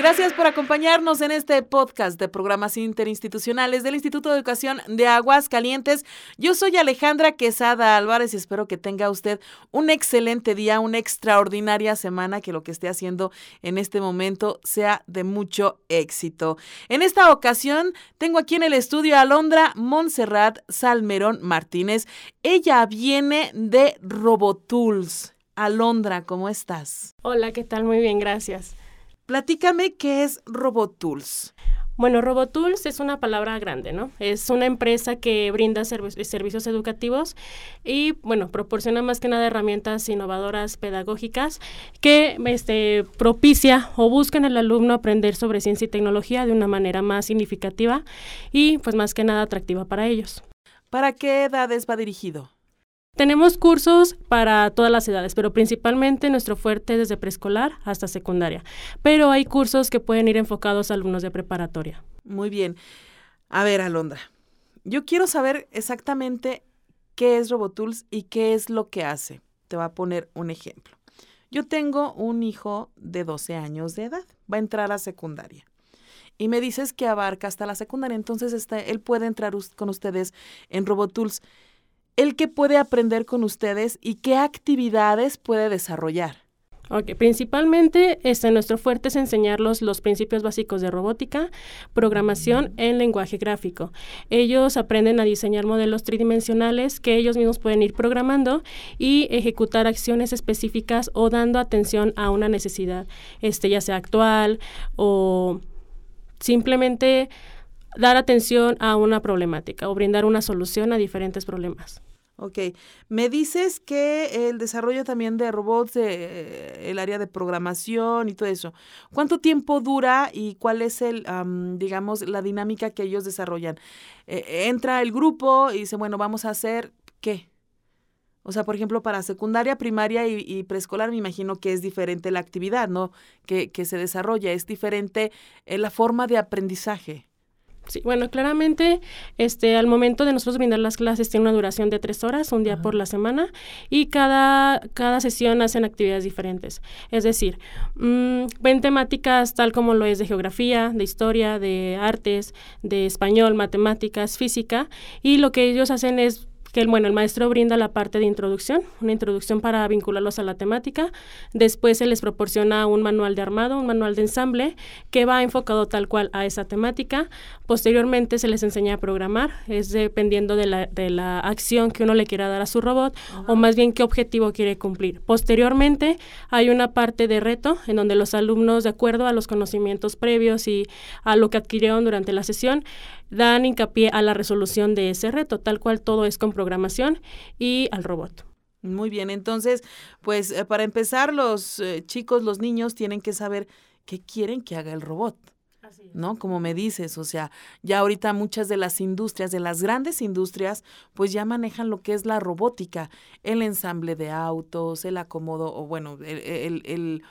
Gracias por acompañarnos en este podcast de programas interinstitucionales del Instituto de Educación de Aguascalientes. Yo soy Alejandra Quesada Álvarez y espero que tenga usted un excelente día, una extraordinaria semana, que lo que esté haciendo en este momento sea de mucho éxito. En esta ocasión tengo aquí en el estudio a Alondra Montserrat Salmerón Martínez. Ella viene de Robotools. Alondra, ¿cómo estás? Hola, ¿qué tal? Muy bien, gracias. Platícame qué es RoboTools. Bueno, RoboTools es una palabra grande, ¿no? Es una empresa que brinda servicios educativos y, bueno, proporciona más que nada herramientas innovadoras pedagógicas que este, propicia o busca en el alumno aprender sobre ciencia y tecnología de una manera más significativa y, pues, más que nada atractiva para ellos. ¿Para qué edades va dirigido? Tenemos cursos para todas las edades, pero principalmente nuestro fuerte desde preescolar hasta secundaria. Pero hay cursos que pueden ir enfocados a alumnos de preparatoria. Muy bien. A ver, Alondra, yo quiero saber exactamente qué es RoboTools y qué es lo que hace. Te voy a poner un ejemplo. Yo tengo un hijo de 12 años de edad, va a entrar a secundaria. Y me dices que abarca hasta la secundaria, entonces este, él puede entrar con ustedes en RoboTools el que puede aprender con ustedes y qué actividades puede desarrollar. Ok, principalmente este, nuestro fuerte es enseñarlos los principios básicos de robótica, programación en lenguaje gráfico. Ellos aprenden a diseñar modelos tridimensionales que ellos mismos pueden ir programando y ejecutar acciones específicas o dando atención a una necesidad, este, ya sea actual o simplemente dar atención a una problemática o brindar una solución a diferentes problemas. Ok, me dices que el desarrollo también de robots, el área de programación y todo eso, ¿cuánto tiempo dura y cuál es el, digamos, la dinámica que ellos desarrollan? Eh, entra el grupo y dice, bueno, vamos a hacer qué? O sea, por ejemplo, para secundaria, primaria y, preescolar, me imagino que es diferente la actividad, ¿no? Que, que se desarrolla, es diferente eh, la forma de aprendizaje. Sí, bueno, claramente, este, al momento de nosotros brindar las clases tiene una duración de tres horas, un día por la semana, y cada, cada sesión hacen actividades diferentes. Es decir, mmm, ven temáticas tal como lo es de geografía, de historia, de artes, de español, matemáticas, física, y lo que ellos hacen es que bueno, el maestro brinda la parte de introducción, una introducción para vincularlos a la temática. Después se les proporciona un manual de armado, un manual de ensamble que va enfocado tal cual a esa temática. Posteriormente se les enseña a programar, es dependiendo de la, de la acción que uno le quiera dar a su robot o más bien qué objetivo quiere cumplir. Posteriormente hay una parte de reto en donde los alumnos, de acuerdo a los conocimientos previos y a lo que adquirieron durante la sesión, dan hincapié a la resolución de ese reto, tal cual todo es con programación y al robot. Muy bien, entonces, pues eh, para empezar, los eh, chicos, los niños tienen que saber qué quieren que haga el robot. ¿no? Como me dices, o sea, ya ahorita muchas de las industrias, de las grandes industrias, pues ya manejan lo que es la robótica, el ensamble de autos, el acomodo, o bueno, el, el,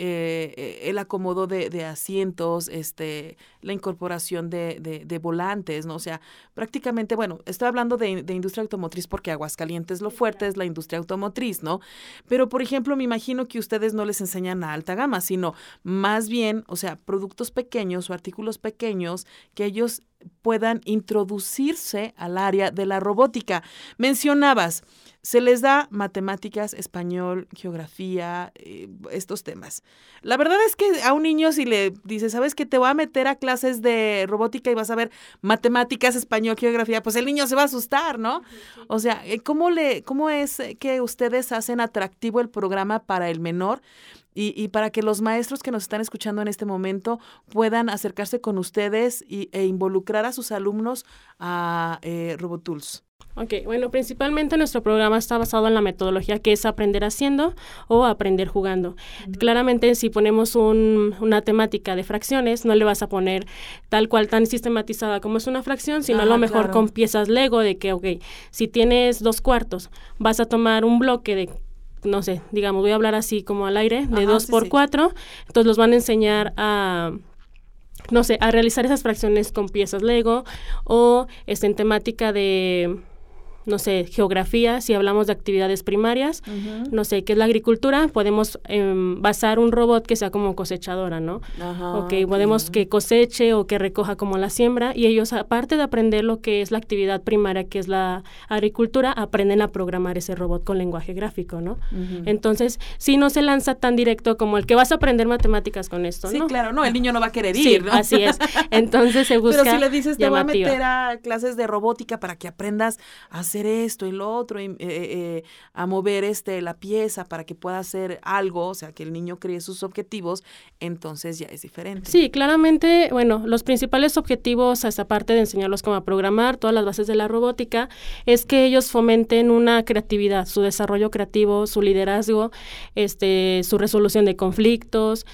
eh, el acomodo de, asientos, este, la incorporación de, de, volantes, ¿no? O sea, prácticamente, bueno, estoy hablando de, industria automotriz porque Aguascalientes lo fuerte es la industria automotriz, ¿no? Pero, por ejemplo, me imagino que ustedes no les enseñan a alta gama, sino más bien, o sea, productos pequeños o artículos pequeños que ellos puedan introducirse al área de la robótica. Mencionabas, se les da matemáticas, español, geografía, eh, estos temas. La verdad es que a un niño si le dice, ¿sabes que te voy a meter a clases de robótica y vas a ver matemáticas, español, geografía? Pues el niño se va a asustar, ¿no? O sea, eh, ¿cómo, le, cómo es que ustedes hacen atractivo el programa para el menor? Y, para que los maestros que nos están escuchando en este momento puedan acercarse con ustedes y, e involucrar a sus alumnos a eh, RoboTools. Ok, bueno, principalmente nuestro programa está basado en la metodología que es aprender haciendo o aprender jugando. Claramente, si ponemos una temática de fracciones, no le vas a poner tal cual tan sistematizada como es una fracción, sino a lo mejor con piezas Lego de que, ok, si tienes dos cuartos, vas a tomar un bloque de no sé, digamos, voy a hablar así como al aire, de dos por cuatro, entonces los van a enseñar a no sé, a realizar esas fracciones con piezas Lego o este, en temática de no sé, geografía, si hablamos de actividades primarias, no sé, qué es la agricultura, podemos em, basar un robot que sea como cosechadora, ¿no? Ajá, ok, podemos que coseche o que recoja como la siembra y ellos, aparte de aprender lo que es la actividad primaria, que es la agricultura, aprenden a programar ese robot con lenguaje gráfico, ¿no? Entonces, si no se lanza tan directo como el que vas a aprender matemáticas con esto, ¿no? Sí, claro, no, el niño no va a querer ir, sí, así es. Entonces se busca Pero si le dices, te voy a meter a clases de robótica para que aprendas a hacer esto y lo otro, y, eh, eh, a mover este, la pieza para que pueda hacer algo, o sea, que el niño cree sus objetivos, entonces ya es diferente. Sí, claramente, bueno, los principales objetivos, esta parte de enseñarlos cómo a programar, todas las bases de la robótica, es que ellos fomenten una creatividad, su desarrollo creativo, su liderazgo, este, su resolución de conflictos,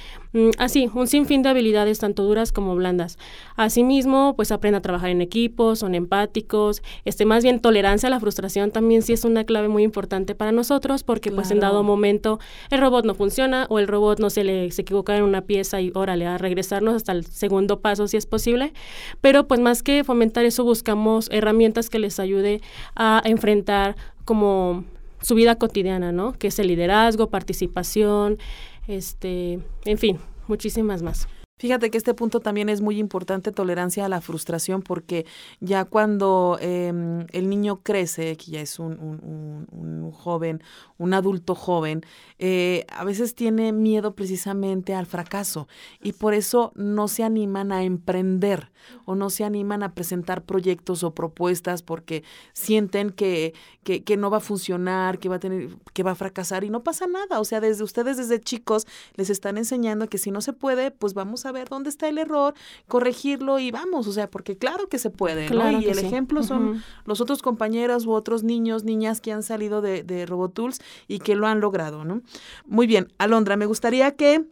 así, un sinfín de habilidades tanto duras como blandas. Asimismo, pues aprenden a trabajar en equipo, son empáticos, este, más bien tolerancia a la frustración también sí es una clave muy importante para nosotros porque pues en dado momento el robot no funciona o el robot no se le se equivoca en una pieza y órale, a regresarnos hasta el segundo paso si es posible, pero pues más que fomentar eso buscamos herramientas que les ayude a enfrentar como su vida cotidiana, ¿no? Que es el liderazgo, participación, este, en fin, muchísimas más. Fíjate que este punto también es muy importante, tolerancia a la frustración, porque ya cuando em, el niño crece, que ya es un, joven, un adulto joven, eh, a veces tiene miedo precisamente al fracaso y por eso no se animan a emprender o no se animan a presentar proyectos o propuestas porque sienten que, que, que no va a funcionar, que va a tener, que va a fracasar y no pasa nada. O sea, desde ustedes desde chicos les están enseñando que si no se puede, pues vamos a ver dónde está el error, corregirlo y vamos, o sea, porque claro que se puede, ¿no? Y el ejemplo son los otros compañeros u otros niños, niñas que han salido de, de Robotools y que lo han logrado, ¿no? Muy bien, Alondra, me gustaría que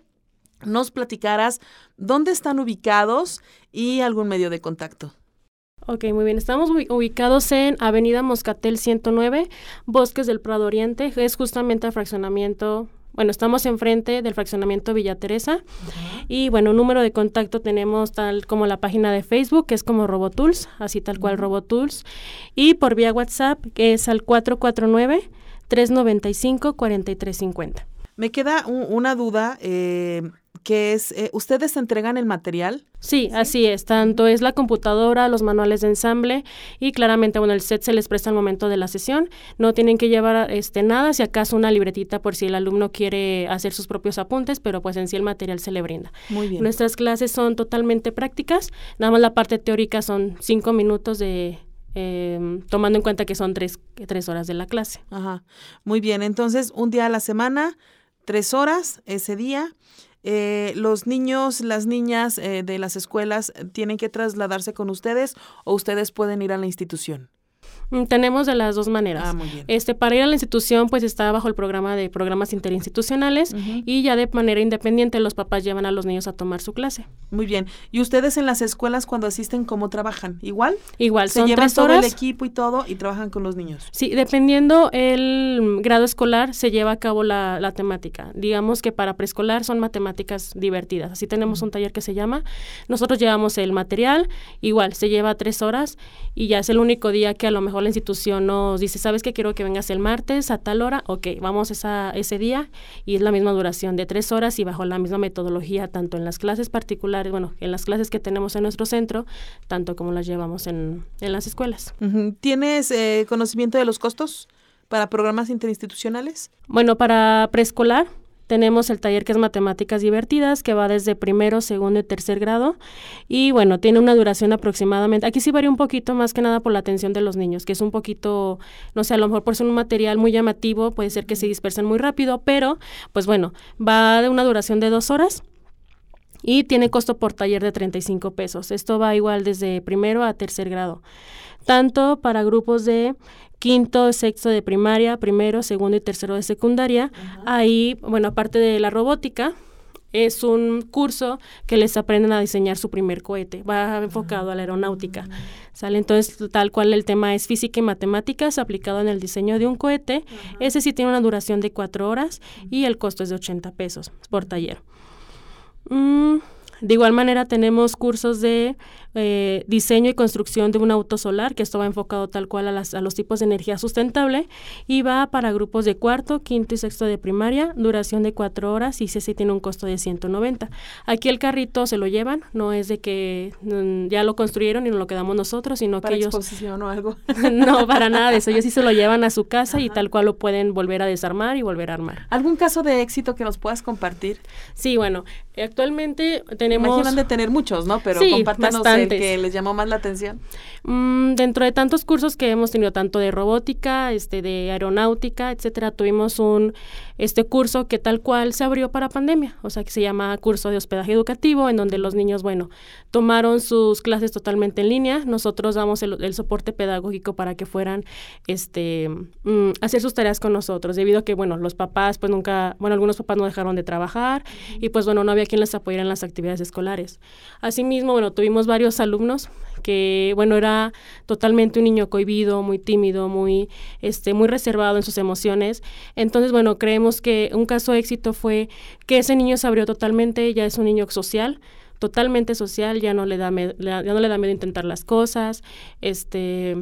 nos platicaras dónde están ubicados y algún medio de contacto. Ok, muy bien. Estamos ubicados en Avenida Moscatel 109, Bosques del Prado Oriente. Es justamente el fraccionamiento bueno, estamos enfrente del fraccionamiento Villa Teresa. Y bueno, número de contacto tenemos tal como la página de Facebook, que es como Robotools, así tal cual Robotools, y por vía WhatsApp, que es al 449 395 4350. Me queda una duda, eh, que es, eh, ¿ustedes entregan el material? Sí, así es. Tanto es la computadora, los manuales de ensamble y claramente, bueno, el set se les presta al momento de la sesión. No tienen que llevar este nada, si acaso una libretita por si el alumno quiere hacer sus propios apuntes, pero pues en sí el material se le brinda. Muy bien. Nuestras clases son totalmente prácticas. Nada más la parte teórica son cinco minutos de eh, tomando en cuenta que son tres, tres horas de la clase. Ajá. Muy bien. Entonces, un día a la semana, tres horas ese día. Eh, los niños, las niñas eh, de las escuelas tienen que trasladarse con ustedes o ustedes pueden ir a la institución. Mm, tenemos de las dos maneras. Ah, muy bien. Este, para ir a la institución, pues está bajo el programa de programas interinstitucionales y ya de manera independiente los papás llevan a los niños a tomar su clase. Muy bien. ¿Y ustedes en las escuelas cuando asisten cómo trabajan? ¿Igual? Igual, Se son llevan tres todo horas. el equipo y todo y trabajan con los niños. Sí, dependiendo el grado escolar se lleva a cabo la, la temática. Digamos que para preescolar son matemáticas divertidas. Así tenemos un taller que se llama. Nosotros llevamos el material, igual se lleva tres horas y ya es el único día que a lo mejor la institución nos dice, ¿sabes qué? Quiero que vengas el martes a tal hora. Ok, vamos esa, ese día y es la misma duración de tres horas y bajo la misma metodología, tanto en las clases particulares, bueno, en las clases que tenemos en nuestro centro, tanto como las llevamos en, en las escuelas. ¿Tienes eh, conocimiento de los costos para programas interinstitucionales? Bueno, para preescolar tenemos el taller que es Matemáticas Divertidas, que va desde primero, segundo y tercer grado. Y bueno, tiene una duración aproximadamente. Aquí sí varía un poquito más que nada por la atención de los niños, que es un poquito, no sé, a lo mejor por ser un material muy llamativo, puede ser que se dispersen muy rápido, pero pues bueno, va de una duración de dos horas y tiene costo por taller de 35 pesos. Esto va igual desde primero a tercer grado, tanto para grupos de quinto, sexto de primaria, primero, segundo y tercero de secundaria. Ahí, bueno, aparte de la robótica, es un curso que les aprenden a diseñar su primer cohete. Va enfocado a la aeronáutica. ¿Sale? Entonces, tal cual el tema es física y matemáticas aplicado en el diseño de un cohete. Ese sí tiene una duración de cuatro horas y el costo es de 80 pesos por taller. Mm, De igual manera tenemos cursos de eh, diseño y construcción de un auto solar, que esto va enfocado tal cual a, las, a, los tipos de energía sustentable y va para grupos de cuarto, quinto y sexto de primaria, duración de cuatro horas y sí tiene un costo de 190. Aquí el carrito se lo llevan, no es de que mm, ya lo construyeron y nos lo quedamos nosotros, sino ¿Para que ellos... exposición o algo? no, para nada de eso, ellos sí se lo llevan a su casa y tal cual lo pueden volver a desarmar y volver a armar. ¿Algún caso de éxito que nos puedas compartir? Sí, bueno, actualmente tenemos... Imaginan de tener muchos, ¿no? Pero sí, el que les llamó más la atención. Mm, dentro de tantos cursos que hemos tenido, tanto de robótica, este, de aeronáutica, etcétera, tuvimos un este curso que tal cual se abrió para pandemia, o sea, que se llama curso de hospedaje educativo, en donde los niños, bueno, tomaron sus clases totalmente en línea. Nosotros damos el, soporte pedagógico para que fueran, este, mm, hacer sus tareas con nosotros, debido a que, bueno, los papás, pues nunca, bueno, algunos papás no dejaron de trabajar y pues, bueno, no había quien les apoyara en las actividades escolares. Asimismo, bueno, tuvimos varios alumnos que, bueno, era totalmente un niño cohibido, muy tímido, muy, este, muy reservado en sus emociones. Entonces, bueno, creemos que un caso de éxito fue que ese niño se abrió totalmente, ya es un niño social, totalmente social, ya no le da, ya no le da miedo intentar las cosas, este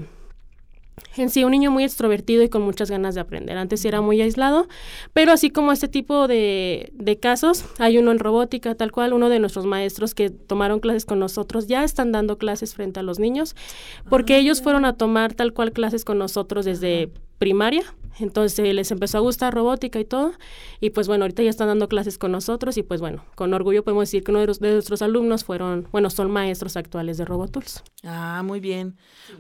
en sí un niño muy extrovertido y con muchas ganas de aprender. Antes era muy aislado, pero así como este tipo de, de, casos, hay uno en robótica, tal cual, uno de nuestros maestros que tomaron clases con nosotros ya están dando clases frente a los niños, porque ah, ellos fueron a tomar tal cual clases con nosotros desde primaria entonces les empezó a gustar robótica y todo. Y pues bueno, ahorita ya están dando clases con nosotros y pues bueno, con orgullo podemos decir que uno de, nuestros alumnos fueron, bueno, son maestros actuales de Robotools. Ah, muy bien.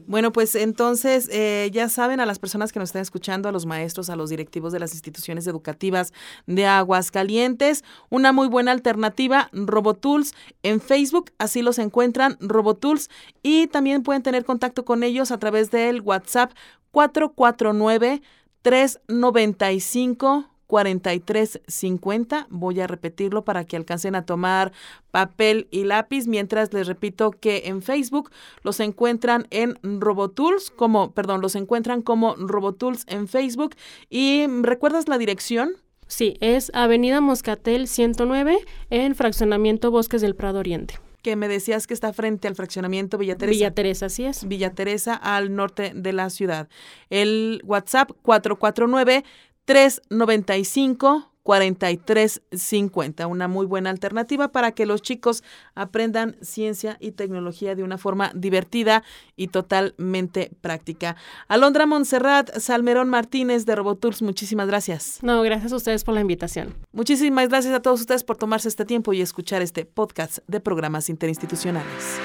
Bueno, pues entonces eh, ya saben a las personas que nos están escuchando, a los maestros, a los directivos de las instituciones educativas de Aguascalientes, una muy buena alternativa, Robotools en Facebook, así los encuentran, Robotools, y también pueden tener contacto con ellos a través del WhatsApp 449 395 4350. Voy a repetirlo para que alcancen a tomar papel y lápiz. Mientras les repito que en Facebook los encuentran en Robotools, como, perdón, los encuentran como Robotools en Facebook. ¿Y recuerdas la dirección? Sí, es Avenida Moscatel 109 en Fraccionamiento Bosques del Prado Oriente que me decías que está frente al fraccionamiento Villa Teresa. Villa Teresa, así es. Villa Teresa, al norte de la ciudad. El WhatsApp 449 395 4350, una muy buena alternativa para que los chicos aprendan ciencia y tecnología de una forma divertida y totalmente práctica. Alondra Montserrat, Salmerón Martínez de Robotours, muchísimas gracias. No, gracias a ustedes por la invitación. Muchísimas gracias a todos ustedes por tomarse este tiempo y escuchar este podcast de programas interinstitucionales.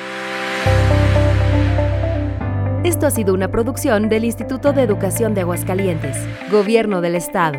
Esto ha sido una producción del Instituto de Educación de Aguascalientes, Gobierno del Estado.